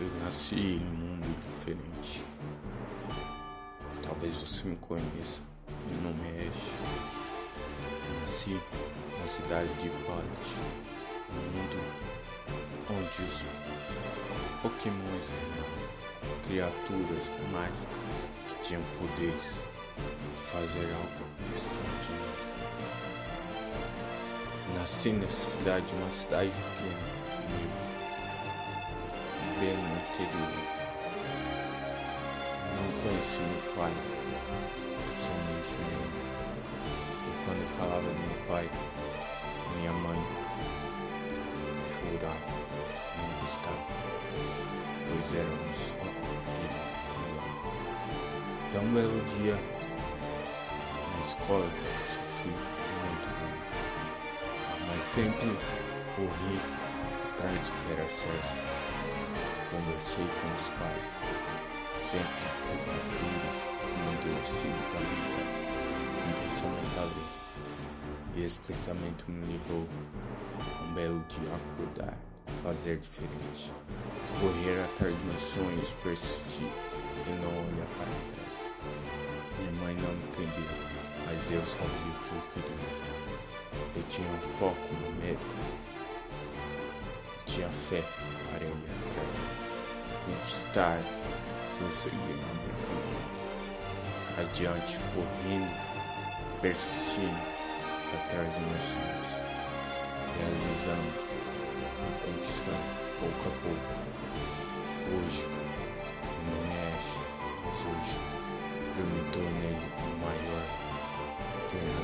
Eu nasci em um mundo diferente. Talvez você me conheça. Meu nome é Ash. Nasci na cidade de Pallet, um mundo onde os pokémons eram criaturas mágicas que tinham poderes de fazer algo extraordinário. Nasci nessa cidade, uma cidade pequena, humilde bem no interior. Não conheci meu pai, somente minha mãe. E quando eu falava do meu pai, minha mãe chorava, não gostava, pois éramos só eu e. Então, um belo dia, na escola, sofri muito, muito, mas sempre corri atrás do que era certo conversei com os pais. Sempre fui maduro amadurecido para lidar com pensamento além. E esse pensamento me levou um belo dia a acordar fazer diferente. Correr atrás de meus sonhos, persistir e não olhar para trás. Minha mãe não entendeu, mas eu sabia o que eu queria. Eu tinha um foco, uma meta. Eu tinha fé para atrás conquistar, prosseguir na minha caminhada. Adiante, correndo, persistindo atrás dos meus sonhos, realizando e conquistando pouco a pouco. Hoje, meu nome é Ash, mas hoje eu me tornei o maior treinador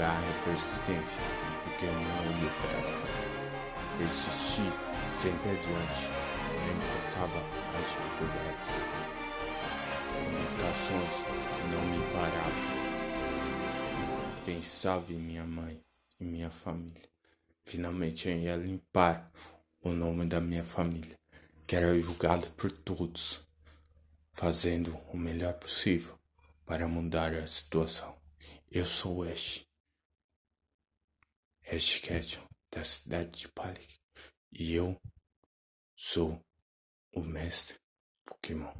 garra e persistência, porque eu não olhei para trás. Persisti sempre adiante, não importava as dificuldades. Limitações não me paravam. Pensava em minha mãe e minha família. Finalmente eu ia limpar o nome da minha família, que era julgado por todos, fazendo o melhor possível para mudar a situação. Eu sou Ash. Ketchum, da cidade de Palik. E eu sou o mestre Pokémon.